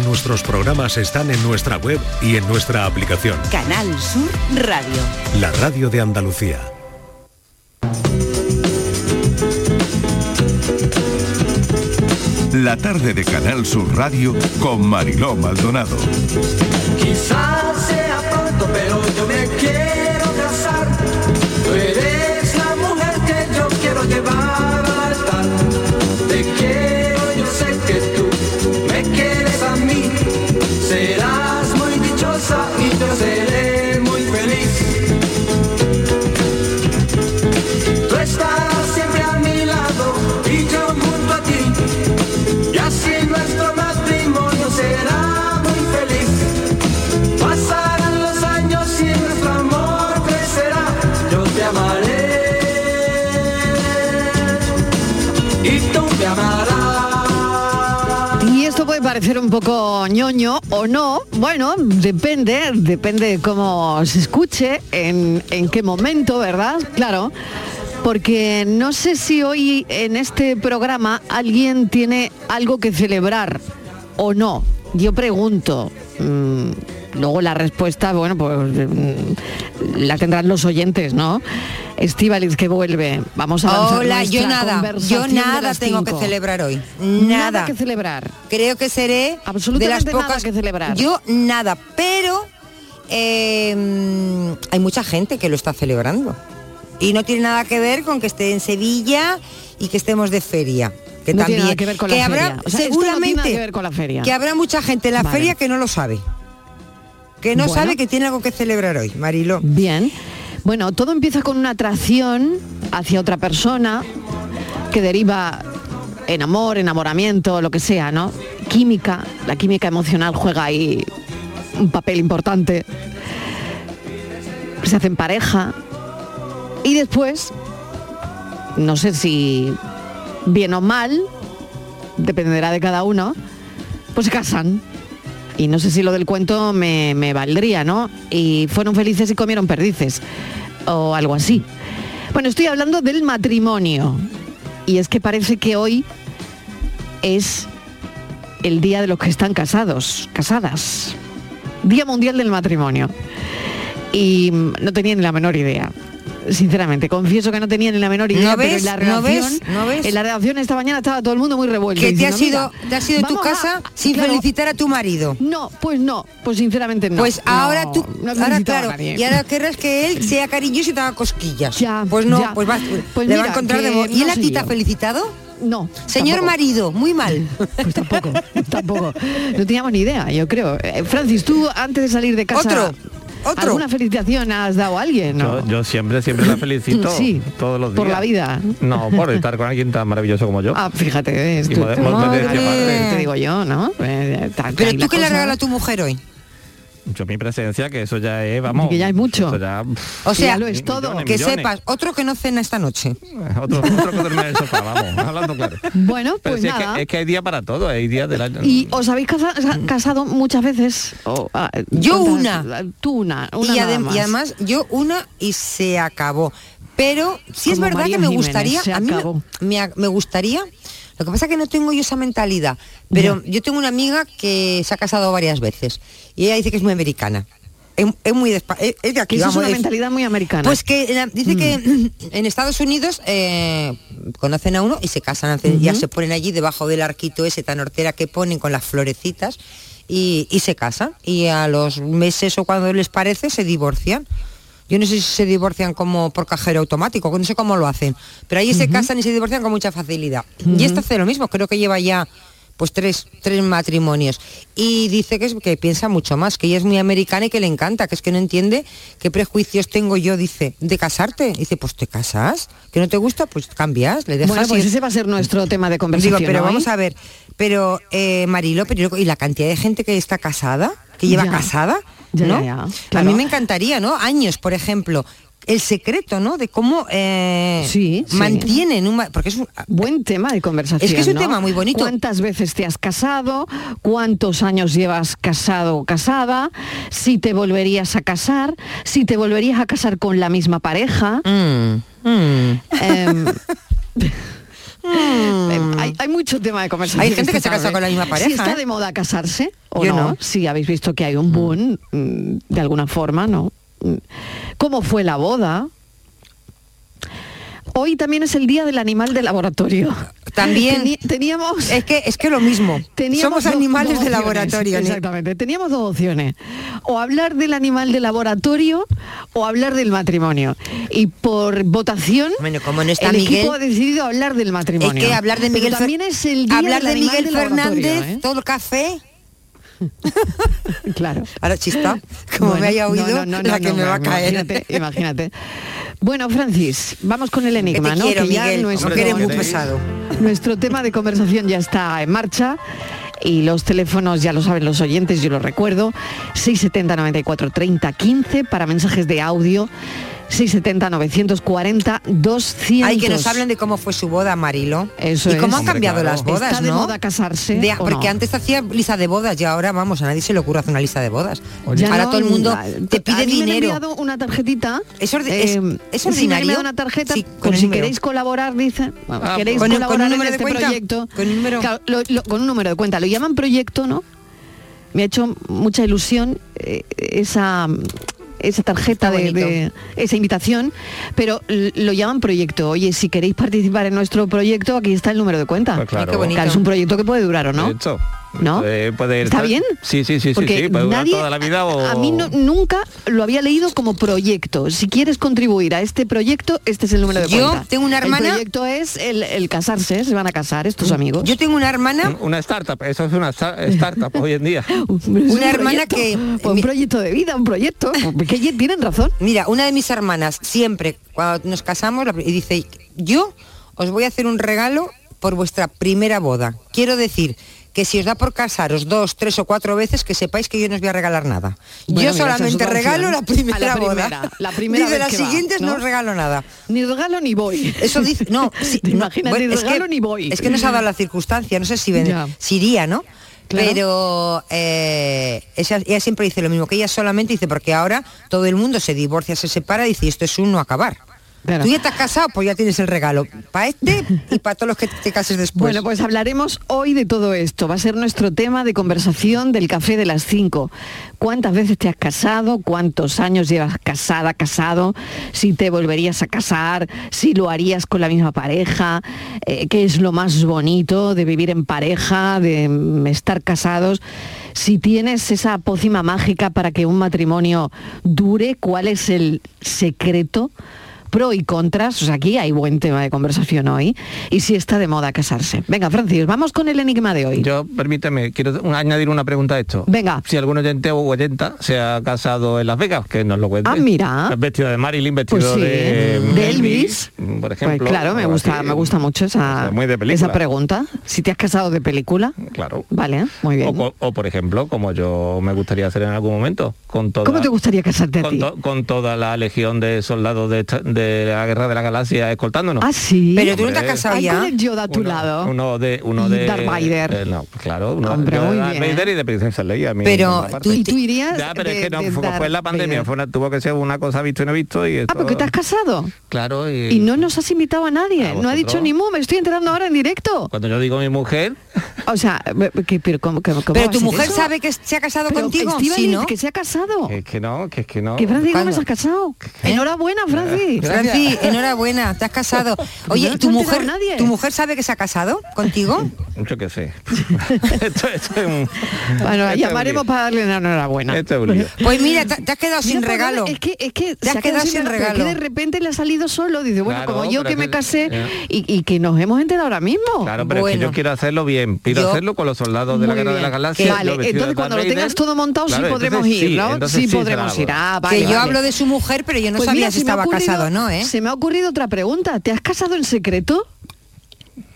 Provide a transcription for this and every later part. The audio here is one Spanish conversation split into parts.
Nuestros programas están en nuestra web y en nuestra aplicación. Canal Sur Radio. La radio de Andalucía. La tarde de Canal Sur Radio con Mariló Maldonado. Quizás parecer un poco ñoño o no. Bueno, depende, depende de cómo se escuche, en, en qué momento, ¿verdad? Claro. Porque no sé si hoy en este programa alguien tiene algo que celebrar o no. Yo pregunto. mm, luego la respuesta, bueno, pues mm, la tendrán los oyentes, ¿no? Estivaliz que vuelve. Vamos a avanzar Hola, yo nada, yo nada tengo que celebrar hoy. Nada Nada. que celebrar. Creo que seré Absolutamente de las nada pocas que celebrar. Yo nada, pero eh, hay mucha gente que lo está celebrando. Y no tiene nada que ver con que esté en Sevilla y que estemos de feria. Que No tiene también nada que ver con la habrá feria. O sea, esto no tiene seguramente nada que ver con la feria. que habrá mucha gente en la Vale. feria que no lo sabe. Que no Bueno. sabe que tiene algo que celebrar hoy, Marilo. Bien. Bueno, todo empieza con una atracción hacia otra persona que deriva en amor, enamoramiento, lo que sea, ¿no? Química, la química emocional juega ahí un papel importante. Se hacen pareja y después, no sé si bien o mal, dependerá de cada uno, pues se casan. Y no sé si lo del cuento me, me valdría, ¿no? Y fueron felices y comieron perdices. O algo así. Bueno, estoy hablando del matrimonio. Y es que parece que hoy es el día de los que están casados, casadas. Día Mundial del Matrimonio. Y mm, no tenía ni la menor idea. Sinceramente, confieso que no tenía ni la menor idea, ¿No pero en la redacción, en la redacción esta mañana estaba todo el mundo muy revuelto. Que te has ido, "Mira, te has ido de tu a- casa sin claro, felicitar a tu marido. no, pues no, pues sinceramente no. Pues ahora tú, ahora claro, y ahora querrás que él sea cariñoso y te haga cosquillas. Ya, pues no, ya. pues, vas, Pues le va mira, a encontrar de ¿Y él a ti te ha felicitado? No. Señor tampoco. marido, muy mal. Pues tampoco, tampoco. No teníamos ni idea, yo creo. Eh, Francis, tú antes de salir de casa. Otro, otro. ¿Alguna felicitación has dado a alguien? No? Yo, yo siempre, siempre la felicito. Sí, todos los días. por la vida. No, por estar con alguien tan maravilloso como yo. Ah, fíjate, es Y tu- modestia te- digo yo, ¿no? Eh, ta- Pero tú la qué le regalas a tu mujer hoy. Yo mi presencia, que eso ya es, vamos. Que ya es mucho. eso ya, pff, O sea, lo es todo. millones, que millones. sepas, otro que no cena esta noche. Otro, otro que duerme en el sofá, vamos, hablando claro. Bueno, Pero pues es, nada. que, es que hay día para todo, hay días del año. ¿Y os habéis casa- casado muchas veces? Ah, Yo ¿cuántas? una. Tú una. una y, nada adem- más. y además yo una y se acabó. Pero sí es verdad María que me Jiménez, gustaría, se a mí me gustaría, lo que pasa es que no tengo yo esa mentalidad, pero yo tengo una amiga que se ha casado varias veces y ella dice que es muy americana. Es, es muy es, es de aquí, Eso es vamos, una mentalidad muy americana. Pues que dice que en Estados Unidos eh, conocen a uno y se casan, ya se ponen allí debajo del arquito ese tan hortera que ponen con las florecitas y, y se casan. Y a los meses o cuando les parece se divorcian. Yo no sé si se divorcian como por cajero automático, no sé cómo lo hacen, pero ahí se casan y se divorcian con mucha facilidad. Y esta hace lo mismo, creo que lleva ya pues tres, tres matrimonios. Y dice que, es, que piensa mucho más, que ella es muy americana y que le encanta, que es que no entiende qué prejuicios tengo yo, dice, de casarte. Dice, pues te casas, que no te gusta, pues cambias, le dejas bueno, pues ir. ese va a ser nuestro tema de Digo, conversación. pero hoy. vamos a ver, pero eh, Marilo, pero y la cantidad de gente que está casada, que lleva Ya. casada, Ya, ¿no? ya, ya, A mí me encantaría, ¿no? Años, por ejemplo. El secreto, ¿no? De cómo eh, Sí, sí. mantienen un... Porque es un, Buen tema de conversación. Es que es un ¿no? tema muy bonito. ¿Cuántas veces te has casado? ¿Cuántos años llevas casado o casada? Si te volverías a casar, si te volverías a casar con la misma pareja. Mm, mm. Em, Eh, Hay, hay mucho tema de conversación. Hay gente que se casa con la misma pareja, Si está ¿eh? de moda casarse o Yo no. no. Si habéis visto que hay un boom, mm, de alguna forma, ¿no? Mm. ¿Cómo fue la boda? Hoy también es el día del animal de laboratorio. También. Teníamos Es que es que lo mismo. Teníamos Somos animales dos de laboratorio. ¿no? Exactamente. Teníamos dos opciones. O hablar del animal de laboratorio o hablar del matrimonio. Y por votación, Bueno, como no está el Miguel- equipo ha decidido hablar del matrimonio. Es que hablar de Miguel también es el día hablar del de animal Miguel de Fernández, ¿eh? todo el café. Claro. Ahora chista, como Bueno, me haya oído, no, no, no, la que me va a caer. Imagínate, imagínate. Bueno, Francis, vamos con el enigma, te ¿no? quiero, que ya Miguel, nuestro, eres muy pesado. nuestro tema de conversación ya está en marcha y los teléfonos ya lo saben los oyentes, yo lo recuerdo, 670 94 30 15 para mensajes de audio, 670 940 200. Hay que nos hablen de cómo fue su boda, Marilo. Eso y cómo es. han Hombre, cambiado claro. las bodas, ¿Está de ¿no? moda casarse De- porque no? antes hacía lista de bodas y ahora, vamos, a nadie se le ocurre hacer una lista de bodas. Ya ahora no, todo el mundo te a pide mí me han dinero. enviado una tarjetita. ¿Es es- es me han ordinario? enviado una tarjeta Sí, con con el si número. queréis colaborar, dice. Ah, queréis ¿con con un colaborar en número de este cuenta? proyecto. ¿Con un número? Claro, lo- lo- con un número de cuenta. Lo llaman proyecto, ¿no? Me ha hecho mucha ilusión eh, esa esa tarjeta de, esa invitación, pero lo llaman proyecto. Oye, si queréis participar en nuestro proyecto, aquí está el número de cuenta. Pues claro. qué bonito. Claro, es un proyecto que puede durar o no. De hecho, ¿No? eh, puede ¿Está estar- bien? Sí, sí, sí, sí, Porque sí, puede durar nadie, toda la vida o... a, mí no- nunca lo había leído como proyecto. Si quieres contribuir a este proyecto, este es el número de Yo cuenta. tengo una hermana- El proyecto es el, el casarse, se van a casar estos amigos. Yo tengo una hermana Un- Una startup, eso es una sta- startup hoy en día. Una un hermana proyecto. que- Pues un proyecto de vida, un proyecto. Que ye- tienen razón. Mira, una de mis hermanas siempre, cuando nos casamos, y dice, yo os voy a hacer un regalo por vuestra primera boda. Quiero decir que si os da por casaros dos, tres o cuatro veces, que sepáis que yo no os voy a regalar nada. Bueno, yo mira, esa es solamente regalo la primera, la boda. primera, la primera Dice, vez las va, siguientes no ¿no? os regalo nada. Ni regalo ni voy. Eso dice, no, Te no, bueno, ni es que- regalo ni voy. Es que nos ha dado la circunstancia, no sé si, ven- si iría, ¿no? Claro. Pero eh, ella, ella siempre dice lo mismo, que ella solamente dice, porque ahora todo el mundo se divorcia, se separa, y dice, esto es un no acabar. Claro. Tú ya has casado, pues ya tienes el regalo. Para este y para todos los que te cases después. Bueno, pues hablaremos hoy de todo esto. Va a ser nuestro tema de conversación del café de las 5. ¿Cuántas veces te has casado? ¿Cuántos años llevas casada, casado? Si te volverías a casar, si lo harías con la misma pareja, eh, qué es lo más bonito de vivir en pareja, de mm, estar casados. Si tienes esa pócima mágica para que un matrimonio dure, ¿cuál es el secreto? Pro y contras, o sea, aquí hay buen tema de conversación hoy, y si está de moda casarse. Venga, Francis, vamos con el enigma de hoy. Yo, permíteme, quiero añadir una pregunta a esto. Venga. Si algún oyente o oyenta se ha casado en Las Vegas, que nos lo cuente. Ah, mira. Vestido de Marilyn, vestido Pues sí, de, de Elvis. por ejemplo. Pues claro, me gusta, así. me gusta mucho esa, esa pregunta. Si te has casado de película, Claro. vale, muy bien. O, por ejemplo, como yo me gustaría hacer en algún momento, con toda, ¿Cómo te gustaría casarte a con, ti? to- con toda la legión de soldados de, de la guerra de la galaxia escoltándonos. Ah, sí. Pero tú no te has casado ya. con el Yoda a tu uno, lado. uno de uno de Darth Vader. eh, no, claro, uno Hombre, yo de Darth. Vader y de Princesa Leia. a mí Pero tú- ¿Y tú irías? ya, pero de- es que no de fue, fue en la pandemia, fue una- tuvo que ser una cosa visto y no visto y Ah, porque te has casado. Claro, y, Y no nos has invitado a nadie. ¿A No ha dicho ni mu, me estoy enterando ahora en directo. cuando yo digo mi mujer, O sea, que, pero ¿cómo, cómo- cómo Pero tu mujer eso? sabe que se ha casado Pero, contigo, sí, ¿no? que se ha casado. es que no, que es que no. Que Francis. Gómez se ha casado. Enhorabuena, Francis. Franci, enhorabuena, te has casado. Oye, No ¿tu mujer, nadie. ¿tu mujer sabe que se ha casado contigo? Yo qué sé. esto, esto es un, Bueno, esto es un llamaremos para darle la enhorabuena. Esto es un lío. Pues mira, te, te has quedado sin Mira, regalo. Es que, es que Te has se ha quedado sin regalo. que de repente le ha salido solo. Dice, bueno, Claro, como yo que me casé eh. y, y que nos hemos enterado ahora mismo. Claro, pero es que yo quiero hacerlo bien. Yo- hacerlo con los soldados de la guerra de la galaxia. Vale, entonces cuando lo tengas todo montado Claro, sí podremos ir, sí, ¿no? entonces Sí sí será podremos ir. Ah, vale, que yo vale. hablo de su mujer, pero yo no Pues sabía mira, si estaba ocurrido- casado o no, ¿eh? Se me ha ocurrido otra pregunta. ¿Te has casado en secreto?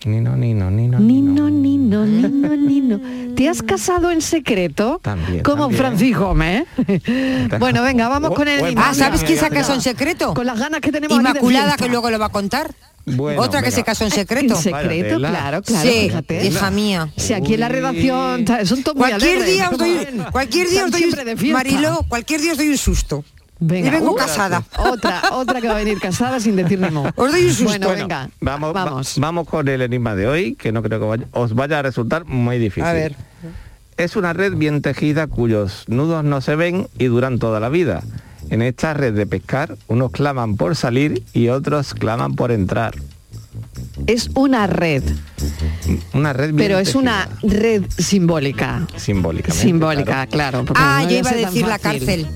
Ni no, ni no, ni no. Ni no, ni no, ni no, ni no. ¿Te has casado en secreto? También, Como también. Francis Gómez. bueno, venga, vamos con el. Ah, ¿sabes quién se ha casado en secreto? Con las ganas que tenemos Inmaculada, que luego lo va a contar. Bueno, Otra que venga. se casó en secreto. En secreto, claro, claro, sí, fíjate. hija mía. Si aquí en la redacción son todos muy Cualquier alegres, día os doy, cualquier día os doy fiesta. Marilo, cualquier día os doy un susto. Venga, y vengo uh, casada. Otra, otra que va a venir casada sin decir ni mo. Os doy un susto. Bueno, Bueno, venga, Vamos, va- vamos. vamos con el enigma de hoy, que no creo que vaya- os vaya a resultar muy difícil. A ver. Es una red bien tejida cuyos nudos no se ven y duran toda la vida. En esta red de pescar, unos claman por salir y otros claman por entrar. Es una red, Una red pero es una red simbólica. simbólicamente. Simbólica, claro. porque Ah, no yo iba a decir la cárcel.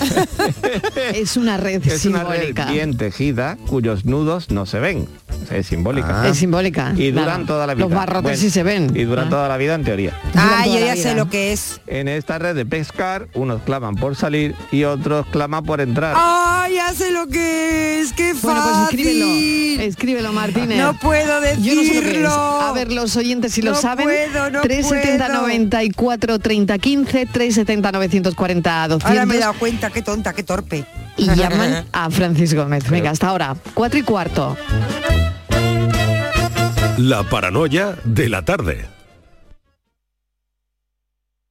Es una red Es una red simbólica. bien tejida cuyos nudos no se ven. Es simbólica. Es simbólica. Y duran claro. toda la vida. Los barrotes Bueno, sí se ven. Y duran Ah. toda la vida en teoría. Ah, yo ya sé lo que es. En esta red de pescar, unos claman por salir y otros claman por entrar. Ah, ya sé lo que es. Qué Bueno, pues fácil. escríbelo. Escríbelo, Martínez. No puedo decirlo. Yo no sé lo que es. A ver, los oyentes si lo No saben. puedo, no 370 puedo. 94 30 15, 370 940 200. Ahora me he dado cuenta, qué tonta, qué torpe. y llaman a Francis Gómez. Venga, hasta ahora. Cuatro y cuarto. La paranoia de la tarde.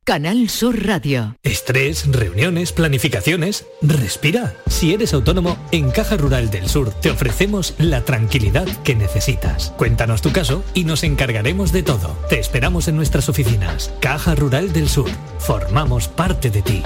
Canal Sur Radio. Estrés, reuniones, planificaciones. Respira. Si eres autónomo, en Caja Rural del Sur te ofrecemos la tranquilidad que necesitas. Cuéntanos tu caso y nos encargaremos de todo. Te esperamos en nuestras oficinas. Caja Rural del Sur. Formamos parte de ti.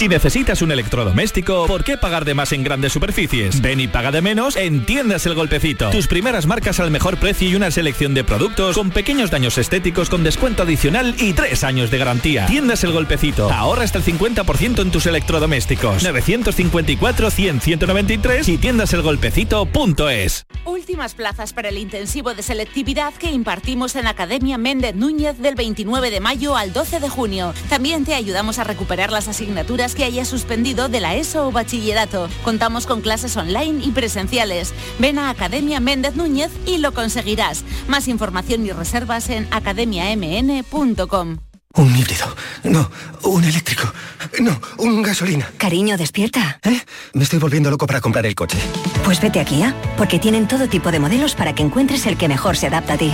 Si necesitas un electrodoméstico, ¿por qué pagar de más en grandes superficies? Ven y paga de menos en Tiendas El Golpecito. Tus primeras marcas al mejor precio y una selección de productos con pequeños daños estéticos con descuento adicional y tres años de garantía. Tiendas El Golpecito. Ahorra hasta el 50% en tus electrodomésticos. 954-100-193 y tiendaselgolpecito.es. Últimas plazas para el intensivo de selectividad que impartimos en Academia Méndez Núñez del 29 de mayo al 12 de junio. También te ayudamos a recuperar las asignaturas que hayas suspendido de la ESO o bachillerato. Contamos con clases online y presenciales. Ven a Academia Méndez Núñez y lo conseguirás. Más información y reservas en academiamn.com. Un híbrido. No, un eléctrico. No, un gasolina. Cariño, despierta. ¿Eh? Me estoy volviendo loco para comprar el coche. Pues vete a Kia, porque tienen todo tipo de modelos para que encuentres el que mejor se adapta a ti.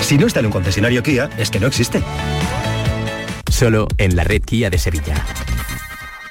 Si no está en un concesionario Kia, es que no existe. Solo en la red Kia de Sevilla.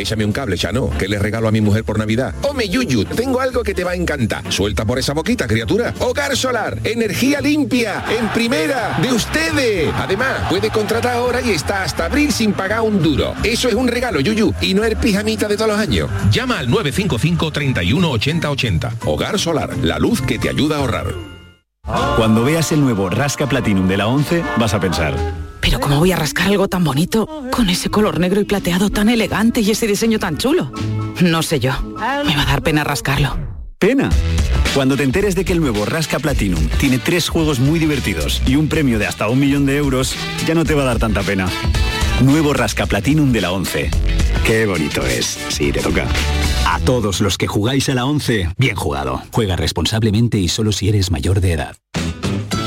Échame un cable, Chano, que le regalo a mi mujer por Navidad. Home Yuyu, tengo algo que te va a encantar. Suelta por esa boquita, criatura. Hogar Solar, energía limpia, en primera, de ustedes. Además, puede contratar ahora y está hasta abril sin pagar un duro. Eso es un regalo, Yuyu, y no el pijamita de todos los años. Llama al 955 31 80 80. Hogar Solar, la luz que te ayuda a ahorrar. Cuando veas el nuevo Rasca Platinum de la 11, vas a pensar, Pero ¿cómo voy a rascar algo tan bonito con ese color negro y plateado tan elegante y ese diseño tan chulo? No sé yo. Me va a dar pena rascarlo. ¡pena! Cuando te enteres de que el nuevo Rasca Platinum tiene tres juegos muy divertidos y un premio de hasta un millón de euros, ya no te va a dar tanta pena. Nuevo Rasca Platinum de la 11. Qué bonito es. Sí, te toca. A todos los que jugáis a la 11, bien jugado. Juega responsablemente y solo si eres mayor de edad.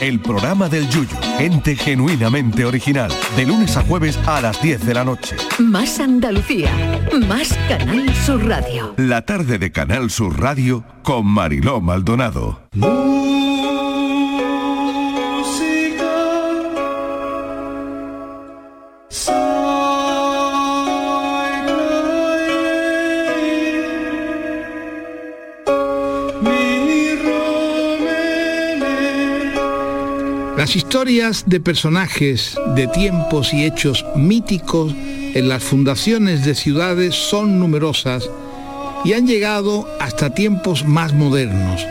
El programa del Yuyu, gente genuinamente original, de lunes a jueves a las 10 de la noche. Más Andalucía. Más Canal Sur Radio. La tarde de Canal Sur Radio con Mariló Maldonado. Las historias de personajes de tiempos y hechos míticos en las fundaciones de ciudades son numerosas y han llegado hasta tiempos más modernos.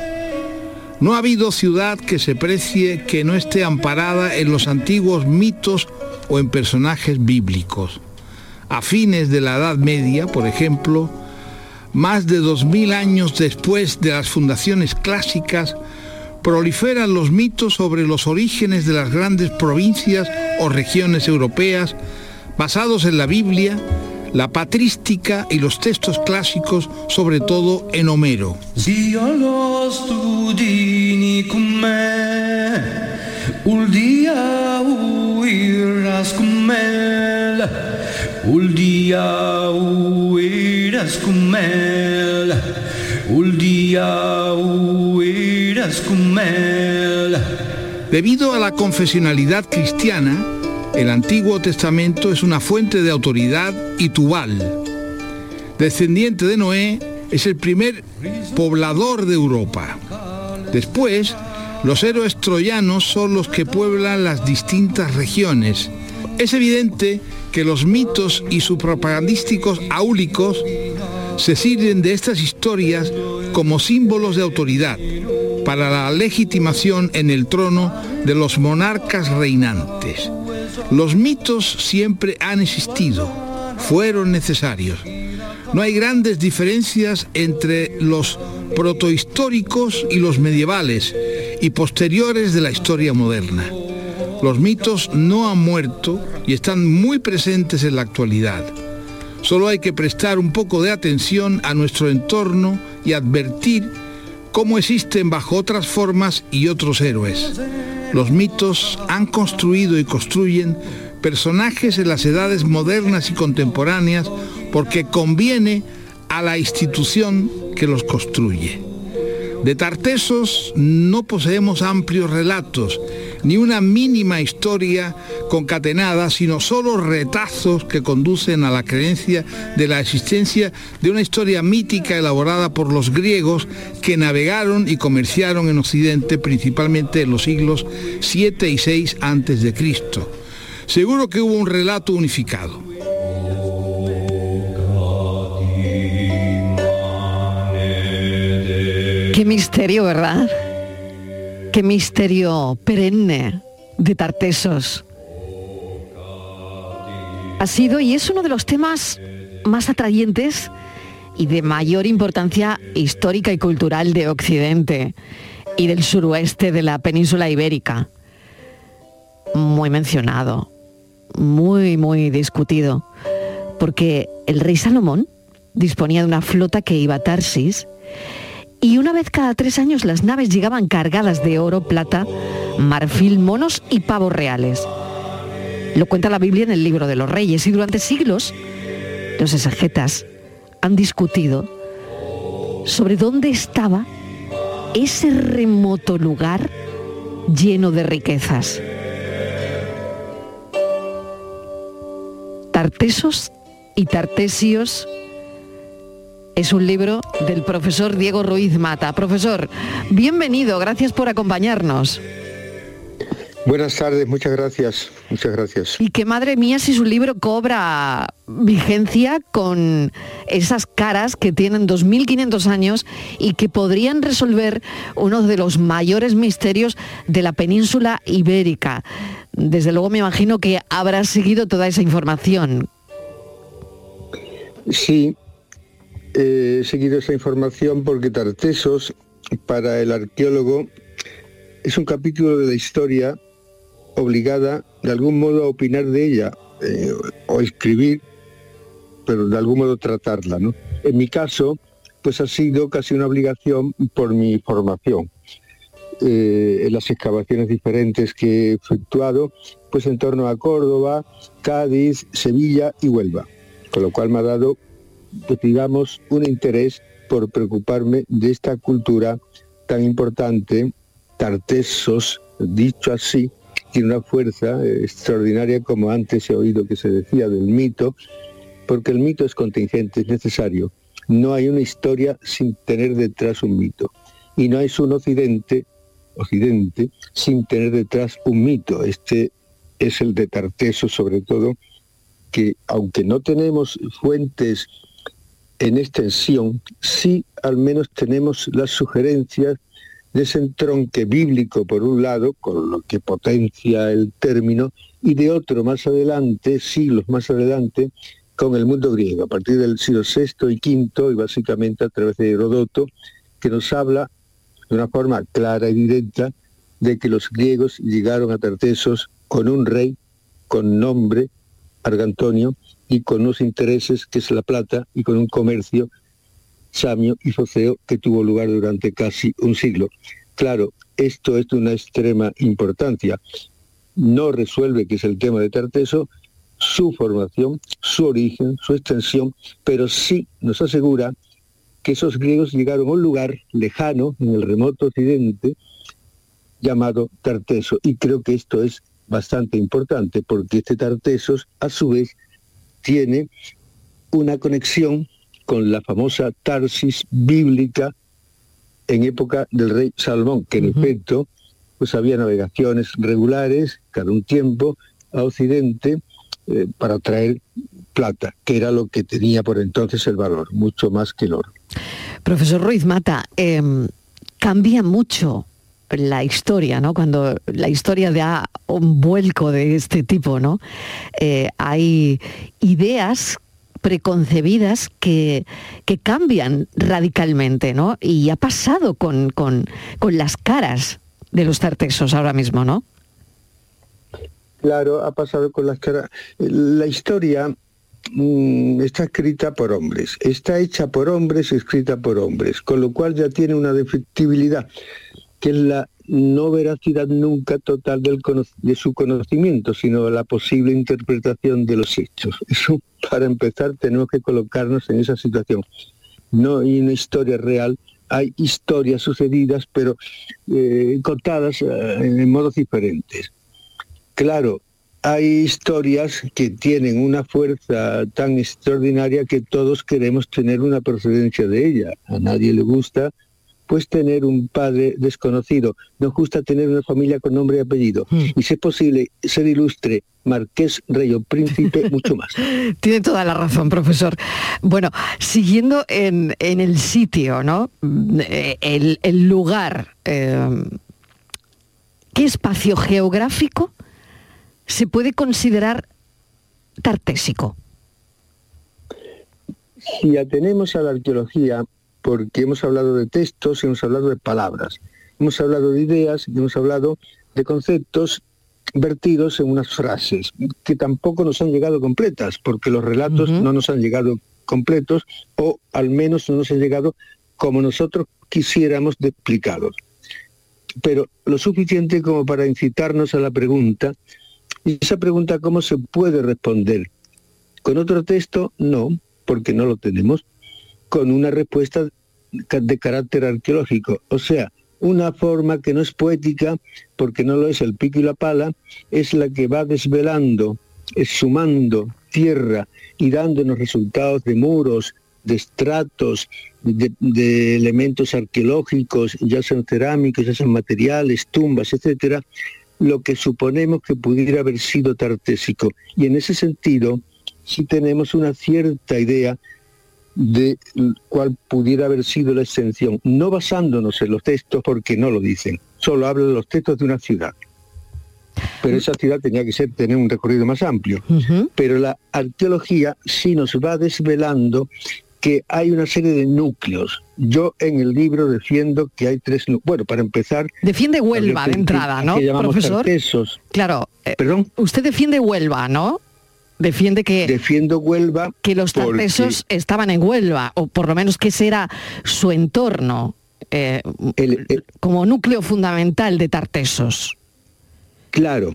No ha habido ciudad que se precie que no esté amparada en los antiguos mitos o en personajes bíblicos. A fines de la Edad Media, por ejemplo, más de dos mil años después de las fundaciones clásicas, proliferan los mitos sobre los orígenes de las grandes provincias o regiones europeas, basados en la Biblia, la patrística y los textos clásicos, sobre todo en Homero. Debido a la confesionalidad cristiana, el Antiguo Testamento es una fuente de autoridad y Tubal, descendiente de Noé, es el primer poblador de Europa. Después, los héroes troyanos son los que pueblan las distintas regiones. Es evidente que los mitos y sus propagandísticos áulicos se sirven de estas historias como símbolos de autoridad para la legitimación en el trono de los monarcas reinantes. Los mitos siempre han existido, fueron necesarios. No hay grandes diferencias entre los protohistóricos y los medievales y posteriores de la historia moderna. Los mitos no han muerto y están muy presentes en la actualidad. Solo hay que prestar un poco de atención a nuestro entorno y advertir cómo existen bajo otras formas y otros héroes. Los mitos han construido y construyen personajes en las edades modernas y contemporáneas porque conviene a la institución que los construye. De Tartesos no poseemos amplios relatos, ni una mínima historia concatenada, sino solo retazos que conducen a la creencia de la existencia de una historia mítica elaborada por los griegos que navegaron y comerciaron en Occidente principalmente en los siglos 7 y 6 antes de Cristo. Seguro que hubo un relato unificado. Qué misterio, ¿verdad? Qué misterio perenne de Tartesos. Ha sido y es uno de los temas más atrayentes y de mayor importancia histórica y cultural de Occidente y del suroeste de la península ibérica. Muy mencionado, muy, muy discutido, porque el rey Salomón disponía de una flota que iba a Tarsis y una vez cada tres años las naves llegaban cargadas de oro, plata, marfil, monos y pavos reales. Lo cuenta la Biblia en el libro de los reyes y durante siglos los exegetas han discutido sobre dónde estaba ese remoto lugar lleno de riquezas. Tartesos y Tartesios es un libro del profesor Diego Ruiz Mata. Profesor, bienvenido, gracias por acompañarnos. Buenas tardes, muchas gracias, muchas gracias. Y que madre mía si su libro cobra vigencia con esas caras que tienen 2.500 años y que podrían resolver uno de los mayores misterios de la península ibérica. Desde luego me imagino que habrá seguido toda esa información. Sí, he seguido esa información porque Tartesos, para el arqueólogo, es un capítulo de la historia obligada de algún modo a opinar de ella eh, o escribir, pero de algún modo tratarla. ¿no? En mi caso, pues ha sido casi una obligación por mi formación. Eh, en las excavaciones diferentes que he efectuado, pues en torno a Córdoba, Cádiz, Sevilla y Huelva, con lo cual me ha dado, digamos, un interés por preocuparme de esta cultura tan importante, Tartesos, dicho así, tiene una fuerza eh, extraordinaria, como antes he oído que se decía del mito, porque el mito es contingente, es necesario. No hay una historia sin tener detrás un mito. Y no es un occidente Occidente sin tener detrás un mito. Este es el de Tarteso sobre todo, que aunque no tenemos fuentes en extensión, sí al menos tenemos las sugerencias de ese entronque bíblico por un lado, con lo que potencia el término, y de otro más adelante, siglos más adelante, con el mundo griego, a partir del siglo VI y V, y básicamente a través de Herodoto, que nos habla de una forma clara y directa de que los griegos llegaron a Tartesos con un rey, con nombre, Argantonio, y con unos intereses, que es la plata, y con un comercio, samio y foceo, que tuvo lugar durante casi un siglo. Claro, esto es de una extrema importancia. No resuelve, que es el tema de Tarteso, su formación, su origen, su extensión, pero sí nos asegura que esos griegos llegaron a un lugar lejano, en el remoto occidente, llamado Tarteso. Y creo que esto es bastante importante, porque este Tartesos, a su vez, tiene una conexión con la famosa Tarsis bíblica en época del rey Salomón, que en efecto, pues había navegaciones regulares cada un tiempo a Occidente eh, para traer plata, que era lo que tenía por entonces el valor, mucho más que el oro. Profesor Ruiz Mata, em, cambia mucho la historia, ¿no? Cuando la historia da un vuelco de este tipo, ¿no? Eh, hay ideas preconcebidas que, que, cambian radicalmente, ¿no? Y ha pasado con, con, con las caras de los tartesos ahora mismo, ¿no? Claro, ha pasado con las caras. La historia mm, está escrita por hombres, está hecha por hombres, escrita por hombres, con lo cual ya tiene una defectibilidad, que es la no veracidad nunca total de su conocimiento, sino la posible interpretación de los hechos. Eso, para empezar, tenemos que colocarnos en esa situación. No hay una historia real, hay historias sucedidas, pero eh, contadas eh, en modos diferentes. Claro, hay historias que tienen una fuerza tan extraordinaria que todos queremos tener una procedencia de ella. A nadie le gusta pues tener un padre desconocido. Nos gusta tener una familia con nombre y apellido. Y si es posible ser ilustre, marqués, rey o príncipe, mucho más. Tiene toda la razón, profesor. Bueno, siguiendo en, el sitio, ¿no? Eh, el, lugar, eh, ¿qué espacio geográfico se puede considerar tartésico? Si atenemos a la arqueología, porque hemos hablado de textos y hemos hablado de palabras, hemos hablado de ideas y hemos hablado de conceptos vertidos en unas frases que tampoco nos han llegado completas, porque los relatos no nos han llegado completos o al menos no nos han llegado como nosotros quisiéramos de explicados. Pero lo suficiente como para incitarnos a la pregunta, y esa pregunta cómo se puede responder. Con otro texto, no, porque no lo tenemos con una respuesta de carácter arqueológico. O sea, una forma que no es poética, porque no lo es el pico y la pala, es la que va desvelando, sumando tierra y dándonos resultados de muros, de estratos, de, elementos arqueológicos, ya sean cerámicos, ya sean materiales, tumbas, etcétera, lo que suponemos que pudiera haber sido tartésico. Y en ese sentido, sí tenemos una cierta idea de cuál pudiera haber sido la extensión, no basándonos en los textos porque no lo dicen, solo hablan los textos de una ciudad. Pero esa ciudad tenía que ser tener un recorrido más amplio. Pero la arqueología sí nos va desvelando que hay una serie de núcleos. Yo en el libro defiendo que hay tres núcleos. Bueno, para empezar... Defiende Huelva de entrada, ¿no, profesor? Claro. Eh, ¿Perdón? Usted defiende Huelva, ¿no? Defiende que defiendo Huelva que los tartesos estaban en Huelva o por lo menos que ese era su entorno eh, como núcleo fundamental de Tartesos. Claro,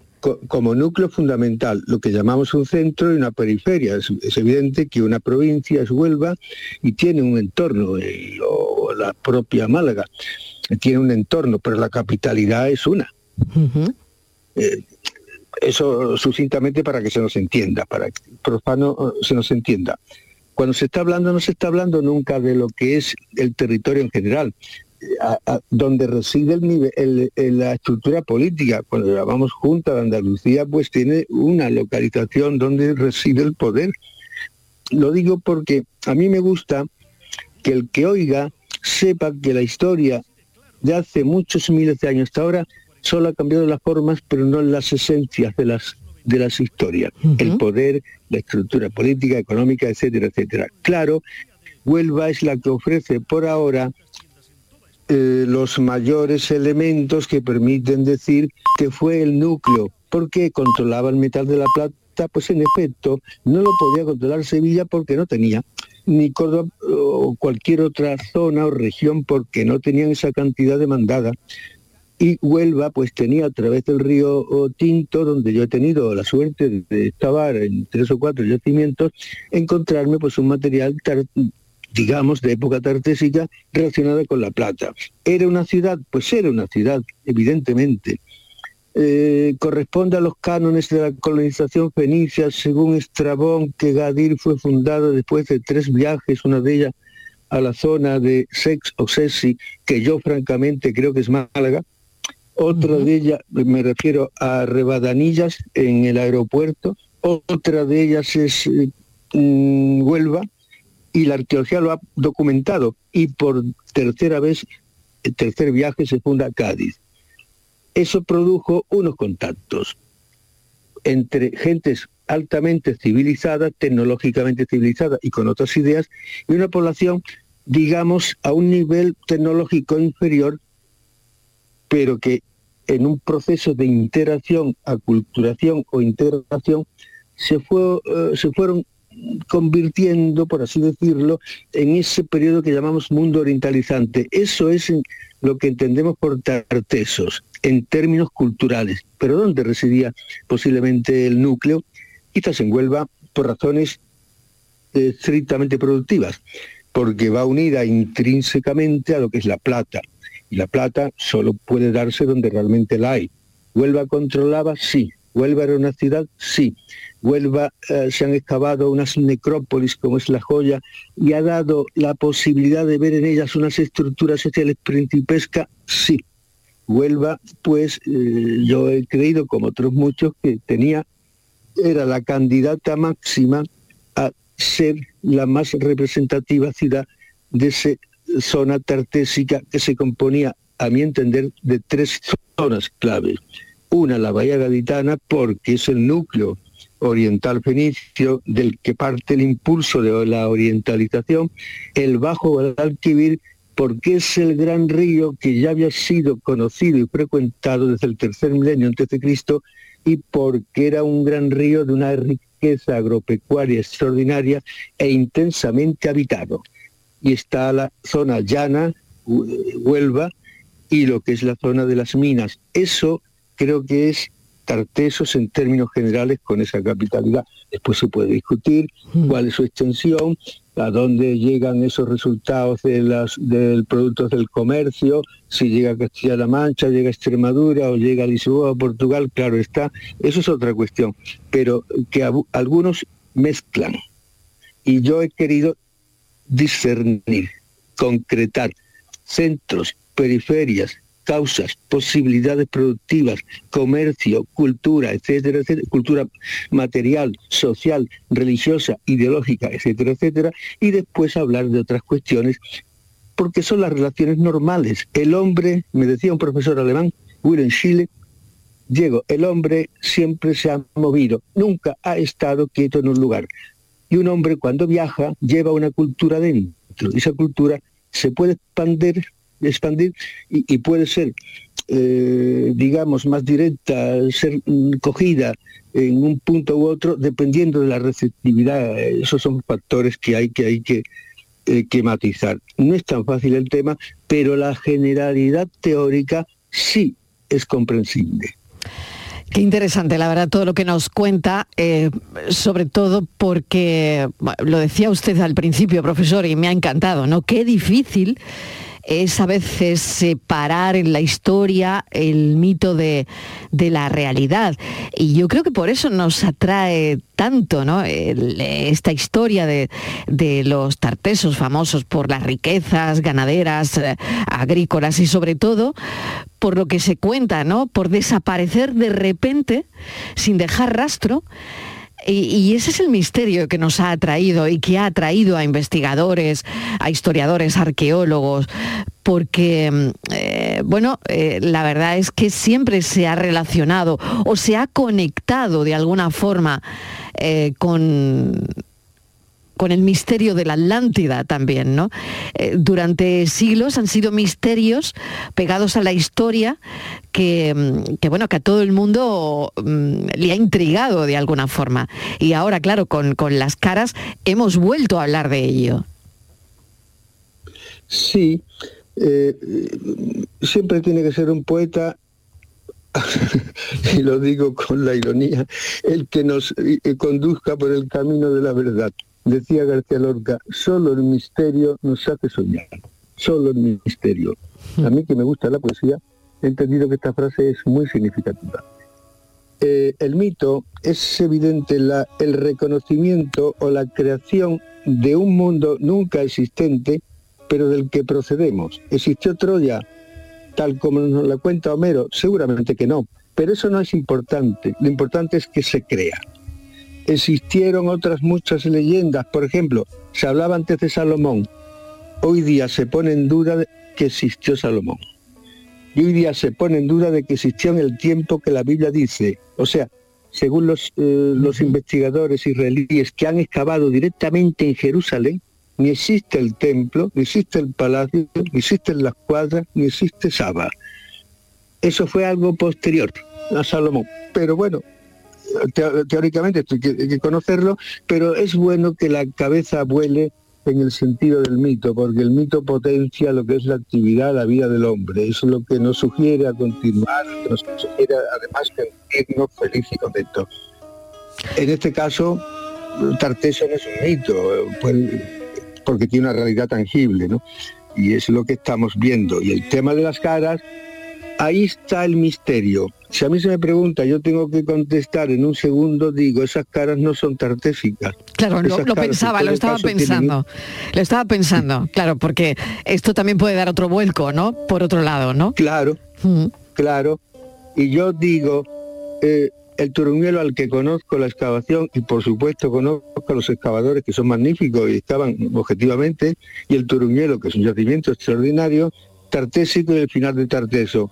como núcleo fundamental, lo que llamamos un centro y una periferia. Es, evidente que una provincia es Huelva y tiene un entorno, eh, o la propia Málaga tiene un entorno, pero la capitalidad es una. Eso sucintamente para que se nos entienda, para que profano eh, se nos entienda. Cuando se está hablando, no se está hablando nunca de lo que es el territorio en general, a- donde reside la estructura política. Cuando llamamos Junta de Andalucía, pues tiene una localización donde reside el poder. Lo digo porque a mí me gusta que el que oiga sepa que la historia de hace muchos miles de años hasta ahora solo ha cambiado las formas, pero no las esencias de las de las historias, el poder, la estructura política, económica, etcétera, etcétera. Claro, Huelva es la que ofrece por ahora eh, los mayores elementos que permiten decir que fue el núcleo, porque controlaba el metal de la plata, pues en efecto no lo podía controlar Sevilla porque no tenía, ni Córdoba o cualquier otra zona o región porque no tenían esa cantidad demandada. Y Huelva pues tenía a través del río oh, Tinto, donde yo he tenido la suerte de excavar en tres o cuatro yacimientos, encontrarme pues un material digamos, de época tartésica relacionada con la plata. ¿Era una ciudad? Pues era una ciudad, evidentemente. Eh, corresponde a los cánones de la colonización fenicia, según Estrabón, que Gadir fue fundada después de tres viajes, una de ellas a la zona de Sex o Sesi, que yo francamente creo que es Málaga. Otra de ellas, me refiero a Rebadanillas en el aeropuerto. Otra de ellas es eh, mm, Huelva, y la arqueología lo ha documentado y por tercera vez, el tercer viaje se funda Cádiz. Eso produjo unos contactos entre gentes altamente civilizadas, tecnológicamente civilizadas y con otras ideas, y una población, digamos, a un nivel tecnológico inferior, pero que en un proceso de interacción, aculturación o integración, se, fue, eh, se fueron convirtiendo, por así decirlo, en ese periodo que llamamos mundo orientalizante. Eso es lo que entendemos por tartesos, en términos culturales. Pero ¿dónde residía posiblemente el núcleo? Quizás en Huelva, por razones eh, estrictamente productivas, porque va unida intrínsecamente a lo que es la plata. Y la plata solo puede darse donde realmente la hay. ¿Huelva controlaba? Sí. ¿Huelva era una ciudad? Sí. Huelva eh, se han excavado unas necrópolis como es la joya y ha dado la posibilidad de ver en ellas unas estructuras sociales principescas, sí. Huelva, pues eh, yo he creído, como otros muchos, que tenía, era la candidata máxima a ser la más representativa ciudad de esa zona tartésica que se componía, a mi entender, de tres zonas claves. Una, la Bahía Gaditana, porque es el núcleo oriental fenicio del que parte el impulso de la orientalización, el Bajo Guadalquivir, porque es el gran río que ya había sido conocido y frecuentado desde el tercer milenio antes de Cristo y porque era un gran río de una riqueza agropecuaria extraordinaria e intensamente habitado. Y está la zona llana, Huelva, y lo que es la zona de las minas. Eso creo que es Tartesos en términos generales con esa capitalidad. Después se puede discutir cuál es su extensión, a dónde llegan esos resultados de las del productos del comercio, si llega a Castilla-La Mancha, llega a Extremadura o llega a Lisboa o Portugal, claro está, eso es otra cuestión, pero que algunos mezclan. Y yo he querido discernir, concretar centros, periferias, causas, posibilidades productivas, comercio, cultura, etcétera, cultura material, social, religiosa, ideológica, etcétera, etcétera, y después hablar de otras cuestiones, porque son las relaciones normales. El hombre, me decía un profesor alemán, Wilhelm Schille, Diego, el hombre siempre se ha movido, nunca ha estado quieto en un lugar. Y un hombre cuando viaja lleva una cultura dentro. Esa cultura se puede expandir, expandir y, y puede ser, eh, digamos, más directa, ser mm, cogida en un punto u otro, dependiendo de la receptividad. Esos son factores que hay que, hay que, eh, que matizar. No es tan fácil el tema, pero la generalidad teórica sí es comprensible. Qué interesante, la verdad, todo lo que nos cuenta, eh, sobre todo porque, lo decía usted al principio, profesor, y me ha encantado, ¿no? Qué difícil es a veces separar en la historia el mito de, de la realidad. Y yo creo que por eso nos atrae tanto ¿no? Esta historia de, de los tartesos famosos por las riquezas ganaderas, eh, agrícolas y sobre todo por lo que se cuenta, ¿no? por desaparecer de repente sin dejar rastro. Y, ese es el misterio que nos ha atraído y que ha atraído a investigadores, a historiadores, arqueólogos, porque, mm, eh, bueno, eh, la verdad es que siempre se ha relacionado o se ha conectado de alguna forma eh, con, con el misterio de la Atlántida también, ¿no? Eh, durante siglos han sido misterios pegados a la historia que, mm, que, bueno, que a todo el mundo mm, le ha intrigado de alguna forma. Y ahora, claro, con, con las caras hemos vuelto a hablar de ello. Sí, eh, siempre tiene que ser un poeta, y lo digo con la ironía, el que nos eh, conduzca por el camino de la verdad. Decía García Lorca, solo el misterio nos hace soñar, solo el misterio. A mí que me gusta la poesía, he entendido que esta frase es muy significativa. Eh, el mito es evidente el reconocimiento o la creación de un mundo nunca existente, pero del que procedemos. ¿Existió Troya tal como nos la cuenta Homero? Seguramente que no, pero eso no es importante. Lo importante es que se crea. Existieron otras muchas leyendas, por ejemplo, se hablaba antes de Salomón. Hoy día se pone en duda que existió Salomón. Y hoy día se pone en duda de que existió en el tiempo que la Biblia dice. O sea, según los, eh, los investigadores israelíes que han excavado directamente en Jerusalén, ni existe el templo, ni existe el palacio, ni existen las cuadras, ni existe Saba. Eso fue algo posterior a Salomón. Pero bueno, teóricamente esto hay que, conocerlo, pero es bueno que la cabeza vuele en el sentido del mito, porque el mito potencia lo que es la actividad, la vida del hombre. Eso es lo que nos sugiere a continuar, nos sugiere además sentirnos felices y contentos. En este caso, Tarteso no es un mito, pues, porque tiene una realidad tangible, ¿no? Y es lo que estamos viendo. Y el tema de las caras, ahí está el misterio. Si a mí se me pregunta, yo tengo que contestar en un segundo, digo, esas caras no son tartésicas. Claro, lo, lo pensaba, en lo estaba tienen pensando. Lo estaba pensando, claro, porque esto también puede dar otro vuelco, ¿no? Por otro lado, ¿no? Claro, claro. Y yo digo, eh, el turuñuelo al que conozco la excavación, y por supuesto conozco a los excavadores que son magníficos y excavan objetivamente, y el turuñuelo, que es un yacimiento extraordinario, tartésico y el final de Tarteso.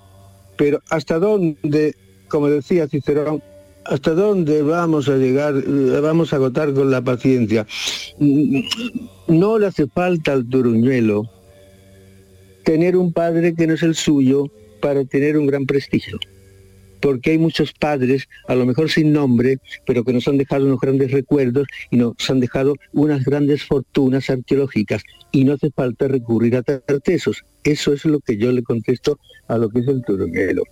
Pero hasta dónde, como decía Cicerón, hasta dónde vamos a llegar, eh, vamos a agotar con la paciencia. Mm, No le hace falta al turuñuelo tener un padre que no es el suyo para tener un gran prestigio. Porque hay muchos padres, a lo mejor sin nombre, pero que nos han dejado unos grandes recuerdos y nos han dejado unas grandes fortunas arqueológicas. Y no hace falta recurrir a tartesos. Eso es lo que yo le contesto a lo que es el turuñuelo.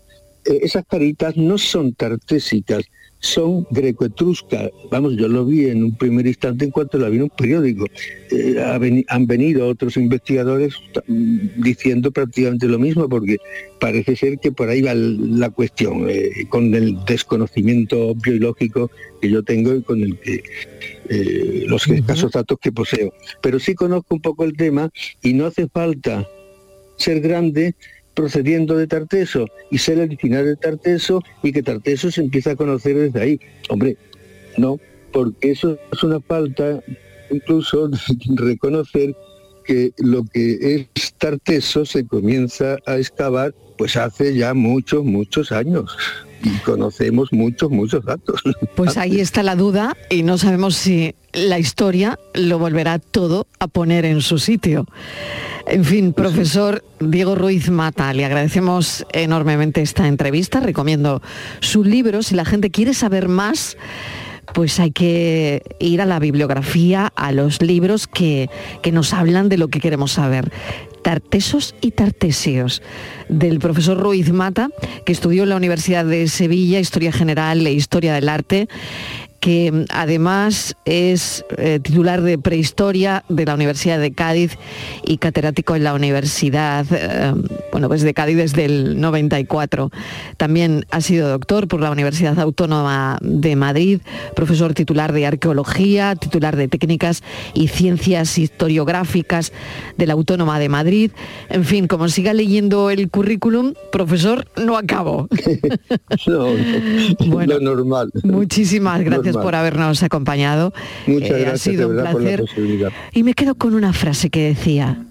Eh, esas caritas no son tartésicas, son grecoetruscas. Vamos, yo lo vi en un primer instante en cuanto la vi en un periódico. Eh, ha veni- han venido otros investigadores mm, diciendo prácticamente lo mismo, porque parece ser que por ahí va la cuestión, eh, con el desconocimiento biológico que yo tengo y con el que eh, los escasos datos que poseo. Pero sí conozco un poco el tema y no hace falta ser grande procediendo de Tarteso y ser el final de Tarteso y que Tarteso se empieza a conocer desde ahí. Hombre, no, porque eso es una falta incluso de reconocer que lo que es Tarteso se comienza a excavar pues hace ya muchos, muchos años y conocemos muchos, muchos datos. Pues ahí está la duda y no sabemos si la historia lo volverá todo a poner en su sitio. En fin, profesor Diego Ruiz Mata, le agradecemos enormemente esta entrevista, recomiendo su libro, si la gente quiere saber más, pues hay que ir a la bibliografía, a los libros que, que nos hablan de lo que queremos saber. Tartesos y Tartesios, del profesor Ruiz Mata, que estudió en la Universidad de Sevilla Historia General e Historia del Arte que mm, además es eh, titular de prehistoria de la Universidad de Cádiz y catedrático en la Universidad, eh, bueno, pues de Cádiz desde el 94. También ha sido doctor por la Universidad Autónoma de Madrid, profesor titular de arqueología, titular de técnicas y ciencias historiográficas de la Autónoma de Madrid. En fin, como siga leyendo el currículum, profesor, no acabo. No, no, lo normal. Muchísimas gracias Por habernos acompañado. Muchas Eh, gracias ha sido un placer. Y me quedo con una frase que decía,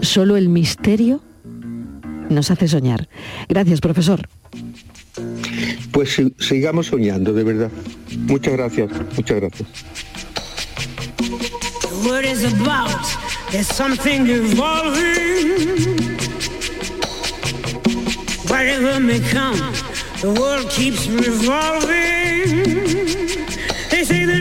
solo el misterio nos hace soñar. Gracias, profesor. Pues si- sigamos soñando, de verdad. Muchas gracias, muchas gracias. The word is about, there's something evolving. Whatever may come, the world keeps revolving.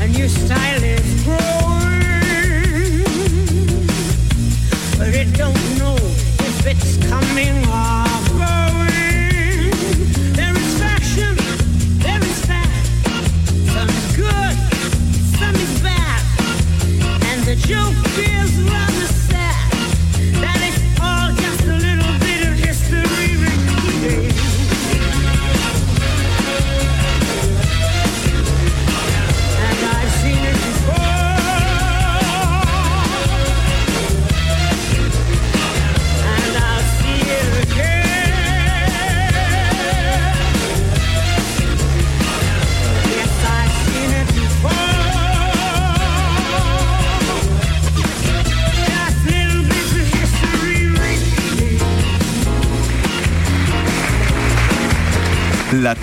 and your style is cruel.